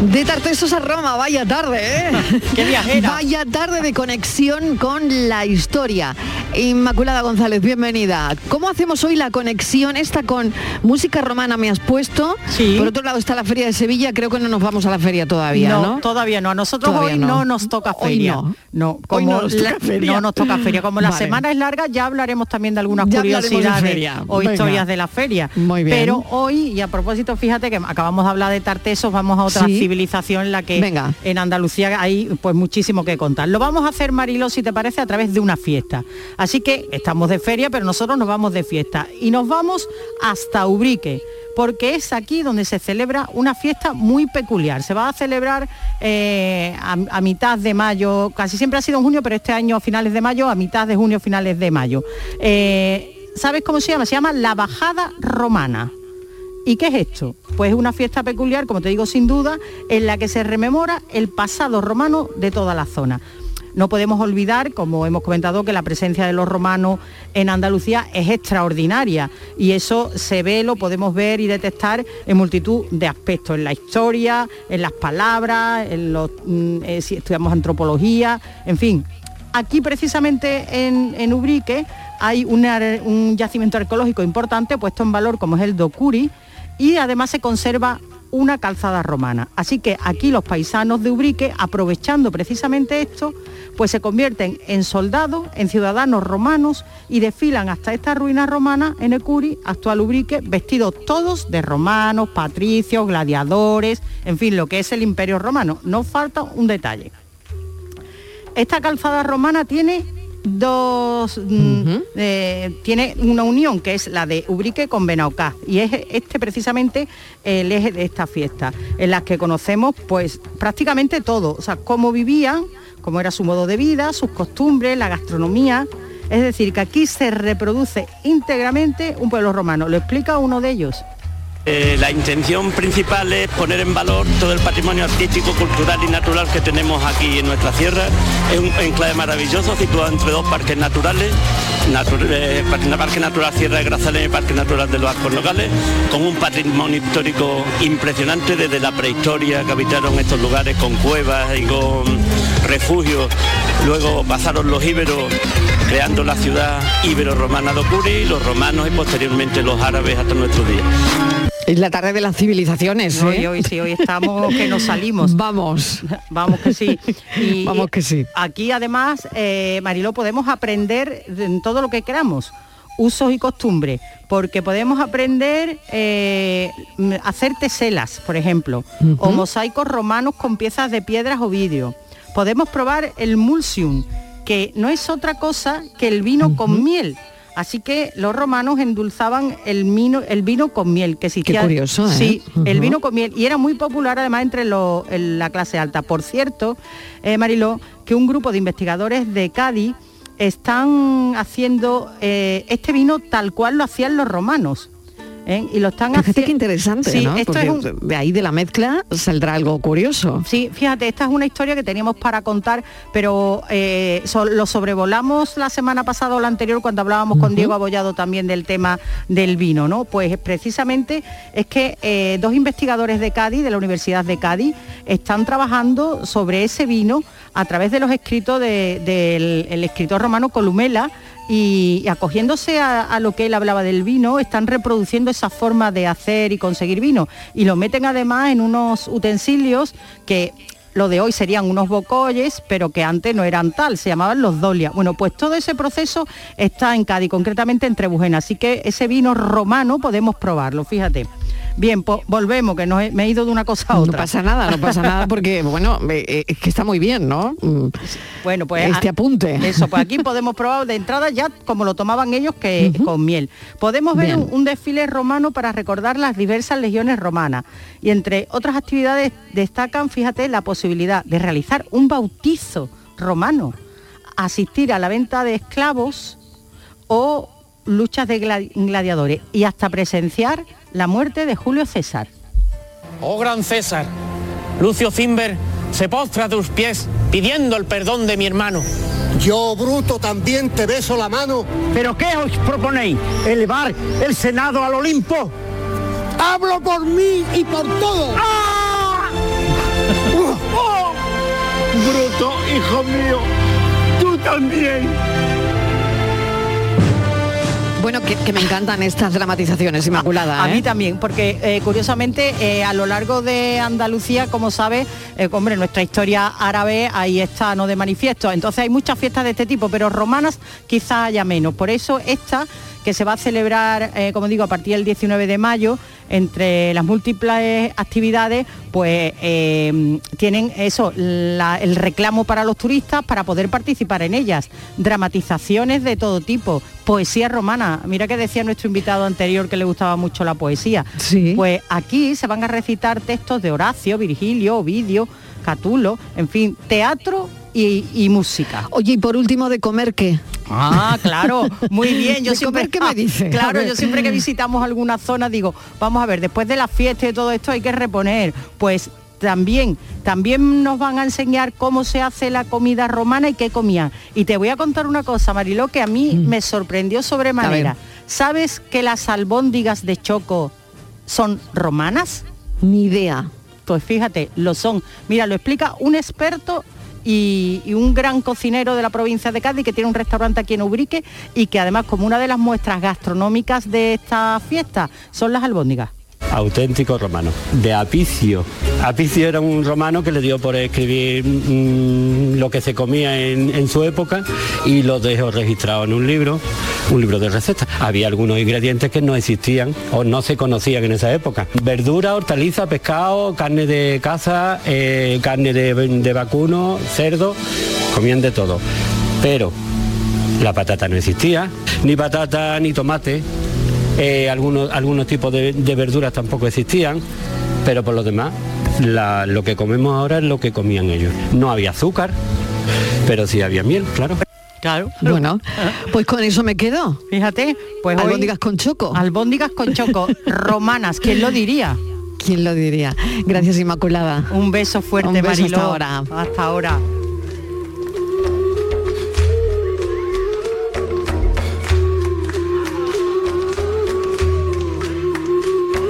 De Tartesos a Roma, vaya tarde, ¿eh? Qué viajera. Vaya tarde de conexión con la historia. Inmaculada González, bienvenida. ¿Cómo hacemos hoy la conexión esta con música romana me has puesto? Sí. Por otro lado está la Feria de Sevilla, creo que no nos vamos a la feria todavía, ¿no? no, todavía no. A nosotros Todavía hoy no. no. nos toca Hoy feria. no. No, Hoy como no nos toca la- feria. no nos toca feria. Como la Vale. semana es larga, ya hablaremos también de algunas Ya hablaremos de curiosidades feria. o Venga. historias de la feria. Muy bien. Pero hoy, y a propósito, fíjate que acabamos de hablar de Tartesos, vamos a otra Sí. Civilización en la que Venga. en Andalucía hay pues muchísimo que contar. Lo vamos a hacer, Marilo, si te parece, a través de una fiesta. Así que estamos de feria, pero nosotros nos vamos de fiesta. Y nos vamos hasta Ubrique, porque es aquí donde se celebra una fiesta muy peculiar. Se va a celebrar eh, a, a mitad de mayo, casi siempre ha sido en junio, pero este año a finales de mayo, a mitad de junio, finales de mayo. Eh, ¿Sabes cómo se llama? Se llama la Bajada Romana. ¿Y qué es esto? Pues es una fiesta peculiar, como te digo, sin duda, en la que se rememora el pasado romano de toda la zona. No podemos olvidar, como hemos comentado, que la presencia de los romanos en Andalucía es extraordinaria y eso se ve, lo podemos ver y detectar en multitud de aspectos, en la historia, en las palabras, en los, mm, eh, si estudiamos antropología, en fin. Aquí precisamente en, en Ubrique hay un yacimiento arqueológico importante puesto en valor como es el Docuri y además se conserva una calzada romana. Así que aquí los paisanos de Ubrique, aprovechando precisamente esto, pues se convierten en soldados, en ciudadanos romanos y desfilan hasta esta ruina romana en Ecuri, actual Ubrique, vestidos todos de romanos, patricios, gladiadores, en fin, lo que es el imperio romano. No falta un detalle. Esta calzada romana tiene dos mm, eh, tiene una unión que es la de Ubrique con Benaucaz y es este precisamente el eje de esta fiesta en las que conocemos pues prácticamente todo. O sea cómo vivían cómo era su modo de vida sus costumbres la gastronomía. Es decir que aquí se reproduce íntegramente un pueblo romano. Lo explica uno de ellos Eh, la intención principal es poner en valor todo el patrimonio artístico, cultural y natural que tenemos aquí en nuestra sierra. Es un enclave maravilloso situado entre dos parques naturales, natu- eh, Parque Natural Sierra de Grazalén y Parque Natural de los Arcos Nogales, con un patrimonio histórico impresionante desde la prehistoria que habitaron estos lugares con cuevas y con refugios. Luego pasaron los íberos creando la ciudad ibero-romana de Ocuri, los romanos y posteriormente los árabes hasta nuestros días. Es la tarde de las civilizaciones. Hoy, ¿eh? hoy sí, hoy estamos que nos salimos. Vamos. Vamos que sí. Y Vamos que sí. Aquí además, eh, Mariló, podemos aprender en todo lo que queramos usos y costumbres, porque podemos aprender eh, m- hacer teselas, por ejemplo, o mosaicos romanos con piezas de piedras o vidrio. Podemos probar el mulsium, que no es otra cosa que el vino con miel. Así que los romanos endulzaban el vino, el vino con miel, que existía. curioso, ¿eh? Sí, el vino con miel. Y era muy popular además entre lo- en la clase alta. Por cierto, eh, Mariló, que un grupo de investigadores de Cádiz están haciendo eh, este vino tal cual lo hacían los romanos. ¿Eh? Y lo están Fíjate haciendo. qué interesante, Sí, ¿no? esto Porque es un- de ahí de la mezcla saldrá algo curioso. Sí, fíjate, esta es una historia que teníamos para contar, pero eh, so- lo sobrevolamos la semana pasada o la anterior cuando hablábamos con Diego Abollado también del tema del vino, ¿no? Pues precisamente es que eh, dos investigadores de Cádiz, de la Universidad de Cádiz, están trabajando sobre ese vino a través de los escritos de- del el escritor romano Columela y, acogiéndose a, lo que él hablaba del vino, están reproduciendo esa forma de hacer y conseguir vino. Y lo meten además en unos utensilios que lo de hoy serían unos bocolles, pero que antes no eran tal, se llamaban los dolia. Bueno, pues todo ese proceso está en Cádiz, concretamente en Trebujena, así que ese vino romano podemos probarlo, fíjate. Bien, pues volvemos, que no he- me he ido de una cosa a No otra. pasa nada, no pasa nada porque, bueno, eh, es que está muy bien, ¿no? Mm, Bueno, pues Este a- apunte. Eso, pues aquí podemos probar de entrada ya como lo tomaban ellos que con miel. Podemos ver un, un desfile romano para recordar las diversas legiones romanas. Y entre otras actividades destacan, fíjate, la posibilidad de realizar un bautizo romano, asistir a la venta de esclavos o luchas de gla- gladiadores y hasta presenciar la muerte de Julio César. Oh gran César, Lucio Cimber se postra a tus pies pidiendo el perdón de mi hermano. Yo, Bruto, también te beso la mano. ¿Pero qué os proponéis? ¿Elevar el Senado al Olimpo? Hablo por mí y por todos. Bruto, hijo mío, tú también. Bueno, que, que me encantan estas dramatizaciones, Inmaculada. A ¿eh? mí también, porque eh, curiosamente eh, a lo largo de Andalucía, como sabes, eh, hombre, nuestra historia árabe ahí está, no de manifiesto. Entonces hay muchas fiestas de este tipo, pero romanas quizá haya menos. Por eso esta que se va a celebrar, eh, como digo, a partir del 19 de mayo, entre las múltiples actividades, pues eh, tienen eso, la- el reclamo para los turistas para poder participar en ellas. Dramatizaciones de todo tipo, poesía romana. Mira que decía nuestro invitado anterior que le gustaba mucho la poesía. Pues aquí se van a recitar textos de Horacio, Virgilio, Ovidio, Catulo, en fin, teatro y, y música. Oye, y por último, ¿de comer qué? Ah, claro, muy bien. Yo ¿De siempre, comer qué me dice? Claro, yo siempre que visitamos alguna zona digo, vamos a ver, después de la fiesta y todo esto hay que reponer. Pues también, también nos van a enseñar cómo se hace la comida romana y qué comían. Y te voy a contar una cosa, Mariló, que a mí me sorprendió sobremanera. Mm. ¿Sabes que las albóndigas de choco son romanas? Ni idea. Pues fíjate, lo son. Mira, lo explica un experto y, y un gran cocinero de la provincia de Cádiz que tiene un restaurante aquí en Ubrique y que además como una de las muestras gastronómicas de esta fiesta son las albóndigas. Auténtico romano, de Apicio. Apicio era un romano que le dio por escribir mm, lo que se comía en, su época y lo dejó registrado en un libro, un libro de recetas. Había algunos ingredientes que no existían o no se conocían en esa época. Verdura, hortaliza, pescado, carne de caza, eh, carne de, de vacuno, cerdo, comían de todo. Pero la patata no existía, ni patata ni tomate, eh, algunos, algunos tipos de, de verduras tampoco existían, pero por lo demás, la- lo que comemos ahora es lo que comían ellos. No había azúcar, pero sí había miel, claro. Claro. Bueno, pues con eso me quedo. Fíjate, pues hoy- albóndigas con choco. Albóndigas con choco, romanas, ¿quién lo diría? ¿Quién lo diría? Gracias Inmaculada. Un beso fuerte, Un beso Mariló. hasta ahora. Hasta ahora.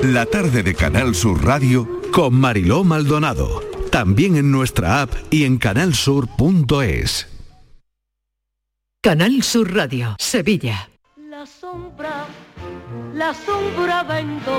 La tarde de Canal Sur Radio con Mariló Maldonado. También en nuestra app y en canalsur.es. Canal Sur Radio, Sevilla. La sombra, la sombra vendo.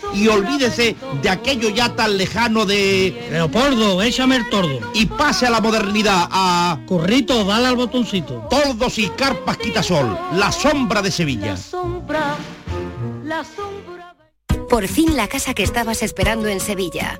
Y olvídese de aquello ya tan lejano de... Leopoldo, échame el tordo. Y pase a la modernidad, a... Corrito, dale al botoncito. Tordos y carpas quitasol, la sombra de Sevilla. Sombra, la sombra. Por fin la casa que estabas esperando en Sevilla.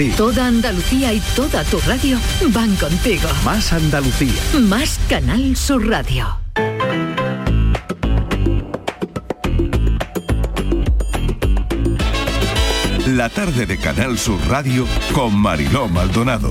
Toda Andalucía y toda tu radio van contigo. Más Andalucía. Más Canal Sur Radio. La tarde de Canal Sur Radio con Mariló Maldonado.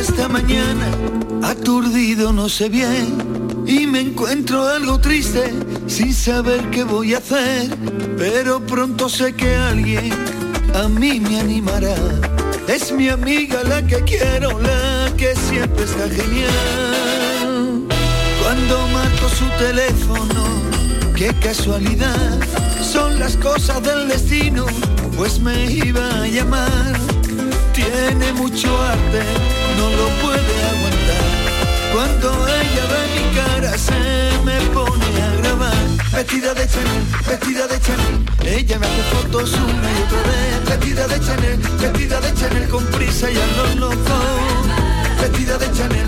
Esta mañana, aturdido no sé bien, y me encuentro algo triste, sin saber qué voy a hacer, pero pronto sé que alguien a mí me animará. Es mi amiga la que quiero, la que siempre está genial. Cuando marco su teléfono, qué casualidad, son las cosas del destino, pues me iba a llamar. Tiene mucho arte, no lo puede aguantar. Cuando ella ve mi cara se me pone a grabar. Vestida de Chanel, vestida de Chanel, ella me hace fotos una y otra vez. Vestida de Chanel, vestida de Chanel con prisa y a los locos.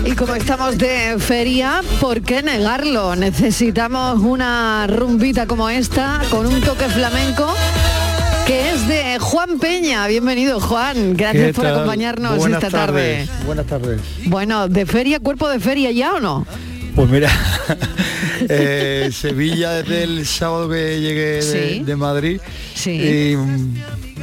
Y como estamos de feria, ¿por qué negarlo? Necesitamos una rumbita como esta, con un toque flamenco, de Juan Peña. Bienvenido, Juan. Gracias ¿Qué por acompañarnos Buenas esta tarde. Buenas tardes. Bueno, ¿de feria, cuerpo de feria ya o no? Pues mira, eh, Sevilla desde el sábado que llegué de, Sí. de Madrid. Sí. y,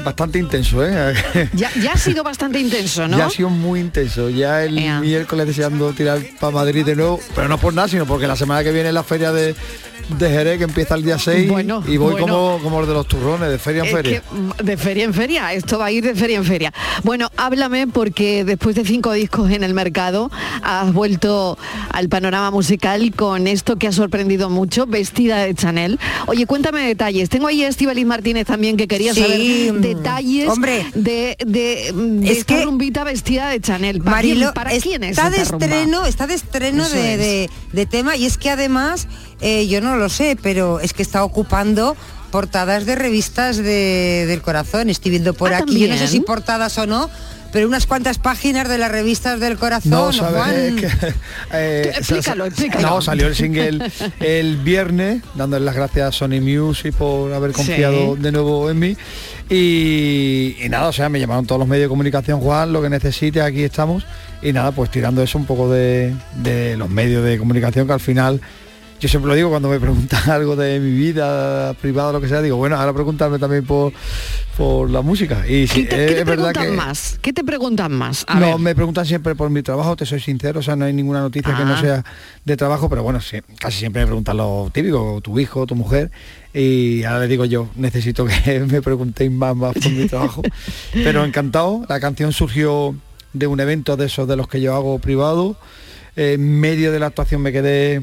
bastante intenso, ¿eh? Ya, ya ha sido bastante intenso, ¿no? Ya ha sido muy intenso. Ya el miércoles deseando tirar para Madrid de nuevo, pero no por nada, sino porque la semana que viene es la feria de, de Jerez, que empieza el día 6, Bueno, y voy bueno. como, como los de los turrones, de feria en Es feria. que, de feria en feria, esto va a ir de feria en feria. Bueno, háblame porque después de cinco discos en el mercado has vuelto al panorama musical con esto que ha sorprendido mucho, vestida de Chanel. Oye, cuéntame detalles. Tengo ahí a Estíbaliz Martínez también que quería Sí, saber mm, detalles hombre, de, de, de es esta que- rumbita vestida de Chanel. ¿Para, quién, Marilo, para quién es está de rumba? estreno, está de estreno de, es. de- de tema y es que además, eh, yo no lo sé, pero es que está ocupando portadas de revistas de- del corazón. Estoy viendo por Ah, aquí, yo no sé si portadas o no, pero unas cuantas páginas de las revistas del corazón. No, ¿sabes? Juan. Es que, eh, Explícalo, explícalo. No, salió el single el viernes, dándole las gracias a Sony Music por haber confiado Sí. de nuevo en mí. Y, y nada, o sea, me llamaron todos los medios de comunicación, Juan, lo que necesites, aquí estamos. Y nada, pues tirando eso un poco de, de los medios de comunicación, que al final, yo siempre lo digo cuando me preguntan algo de mi vida privada, lo que sea, digo, bueno, ahora preguntarme también por, por la música. Y ¿Qué te, es, qué te es verdad preguntan que... más? ¿Qué te preguntan más? A no, ver. me preguntan siempre por mi trabajo, te soy sincero, o sea, no hay ninguna noticia que no Ah. sea de trabajo, pero bueno, sí, casi siempre me preguntan lo típico, tu hijo, tu mujer, y ahora le digo yo, necesito que me preguntéis más, más por mi trabajo. pero encantado, la canción surgió de un evento de esos de los que yo hago privado, en medio de la actuación me quedé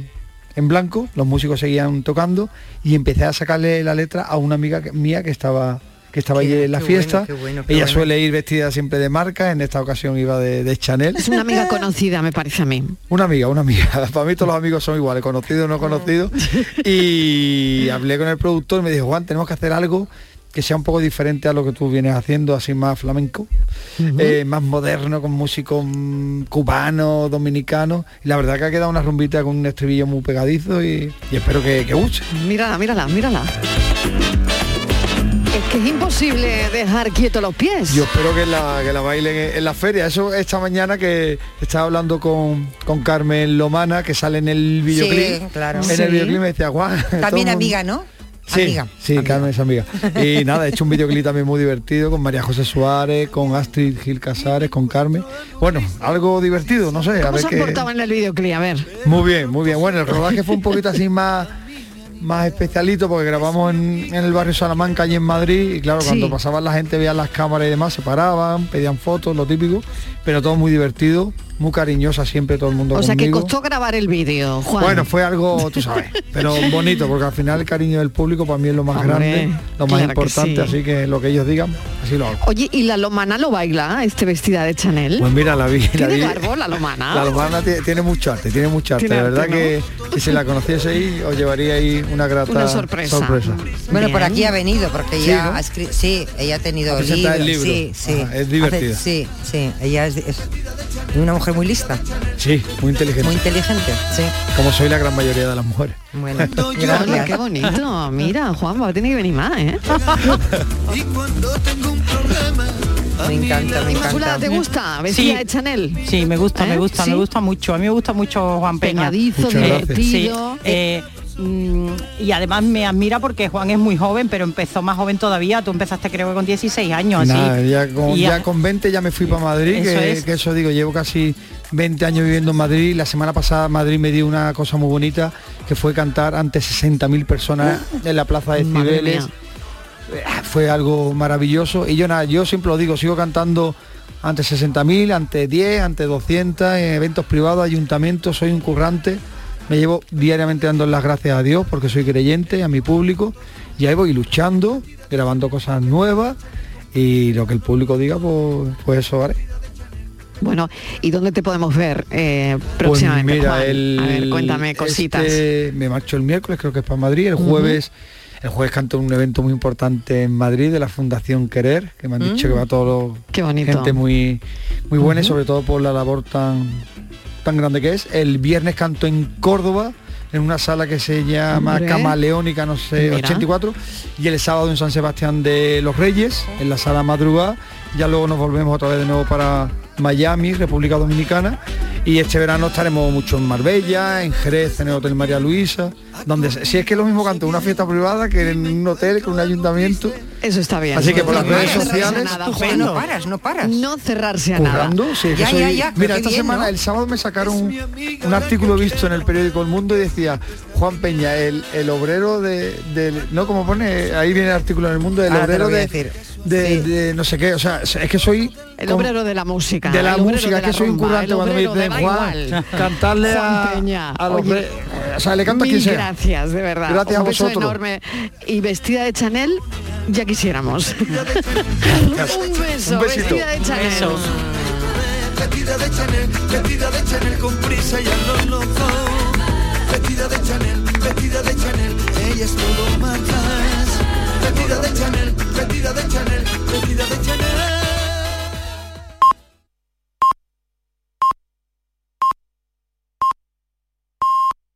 en blanco, los músicos seguían tocando y empecé a sacarle la letra a una amiga que- mía que estaba que estaba allí en la qué fiesta. bueno, qué bueno, qué Ella bueno. suele ir vestida siempre de marca, en esta ocasión iba de, de Chanel. Es una amiga conocida, me parece a mí. Una amiga, una amiga. Para mí todos los amigos son iguales, conocidos o no conocidos. Y hablé con el productor y me dijo, Juan, tenemos que hacer algo que sea un poco diferente a lo que tú vienes haciendo, así más flamenco, eh, más moderno, con músicos mm, cubanos, dominicanos. Y la verdad que ha quedado una rumbita con un estribillo muy pegadizo y, y espero que, que guste. Mírala, mírala, mírala. Es que es imposible dejar quietos los pies. Yo espero que la, que la bailen en, en la feria. Eso esta mañana que estaba hablando con, con Carmen Lomana, que sale en el videoclip. claro. En Sí. el videoclip me decía, el También mundo- amiga, ¿no? Sí, Amiga. sí, Carmen es amiga. Y nada, he hecho un videoclip también muy divertido con María José Suárez, con Astrid Gil Casares, con Carmen. Bueno, algo divertido, no sé, a ¿Cómo ver se han portado en el videoclip? A ver. Muy bien, muy bien. Bueno, el rodaje fue un poquito así más más especialito porque grabamos en, en el barrio Salamanca y en Madrid y claro, Sí. cuando pasaban la gente veían las cámaras y demás, se paraban, pedían fotos, lo típico, pero todo muy divertido, muy cariñosa siempre todo el mundo O sea que costó grabar el vídeo, Juan. Bueno, fue algo, tú sabes, pero bonito, porque al final el cariño del público para mí es lo más Hombre, grande, lo más claro importante, sí. así que lo que ellos digan, así lo hago. Oye, ¿y la lomana lo baila, este vestida de Chanel? Pues mira, la vi. la ¿Tiene vi- la lomana? La lomana tiene, mucho arte, tiene mucho arte. Tiene de verdad arte, que si la conociese ahí os llevaría ahí una grata Una sorpresa. Bueno, por aquí ha venido, porque Sí, ella ¿no? ha escrito, sí, ella ha tenido Ha presentado el libros, libro. sí, sí. Ajá, es divertida. Hace- sí, sí, ella es, es una mujer muy lista, Sí, muy inteligente. muy inteligente, sí. Como soy la gran mayoría de las mujeres. Bueno, gracias. qué bonito. Mira, Juan, va a tener que venir más, ¿eh? Me encanta, me encanta. ¿te gusta? Vestida Sí. de Chanel. Sí, me gusta, ¿Eh? me gusta, ¿Sí? me gusta mucho. A mí me gusta mucho Juan Peña. Pegadizo, divertido. Sí, eh, mm, y además me admira porque Juan es muy joven, pero empezó más joven todavía. Tú empezaste creo que con 16 años. así. Ya, con, ya con 20 ya me fui para Madrid, Eso que, es. que eso digo, llevo casi 20 años viviendo en Madrid. La semana pasada Madrid me dio una cosa muy bonita, que fue cantar ante 60.000 personas en la Plaza de Cibeles. Eh, Fue algo maravilloso. Y yo nada, yo siempre lo digo, sigo cantando ante 60.000, ante 10, ante 200, en eventos privados, ayuntamientos, soy un currante. Me llevo diariamente dando las gracias a Dios porque soy creyente, a mi público. Y ahí voy luchando, grabando cosas nuevas y lo que el público diga, pues, pues eso haré. Bueno, ¿y dónde te podemos ver eh, Pues próximamente, mira, Juan? el, A ver, cuéntame cositas. este, me marcho el miércoles, creo que es para Madrid, el jueves, el El jueves canto en un evento muy importante en Madrid de la Fundación Querer, que me han dicho Mm. que va todo Qué bonito. gente muy muy buena y sobre todo por la labor tan tan grande que es. El viernes canto en Córdoba en una sala que se llama Hombre. Camaleónica, no sé, Mira. 84, y el sábado en San Sebastián de los Reyes, en la sala madrugada, ya luego nos volvemos otra vez de nuevo para Miami, República Dominicana, y este verano estaremos mucho en Marbella, en Jerez, en el Hotel María Luisa, donde si es que es lo mismo canto en una fiesta privada que en un hotel, que en un ayuntamiento. Eso está bien. Así que por las No redes sociales, nada. Juan. No paras, no paras. No cerrarse a nada. sí, que Ya, soy- ya, ya, Mira, esta bien, semana, ¿no? el sábado me sacaron un, un artículo visto en el periódico El Mundo y decía Juan Peña, el, el obrero de, del- no como pone, ahí viene el artículo en el mundo, el te obrero lo voy a de, decir. De, de no sé qué, o sea, es que soy El con- obrero de la música. de la música, de que la soy un currante cuando me dicen Juan, igual". cantarle Juan a, Peña, a los oye, o sea, le canto a quien Mil sea. gracias, de verdad. Gracias un a beso vosotros. enorme. Y vestida de Chanel, ya quisiéramos. un beso, Un besito. vestida de Chanel. Vestida de Chanel, vestida de Chanel con prisa y a lo loco. Vestida de Chanel, vestida de Chanel, ella es todo más. Vestida de Chanel, vestida de Chanel, vestida de Chanel.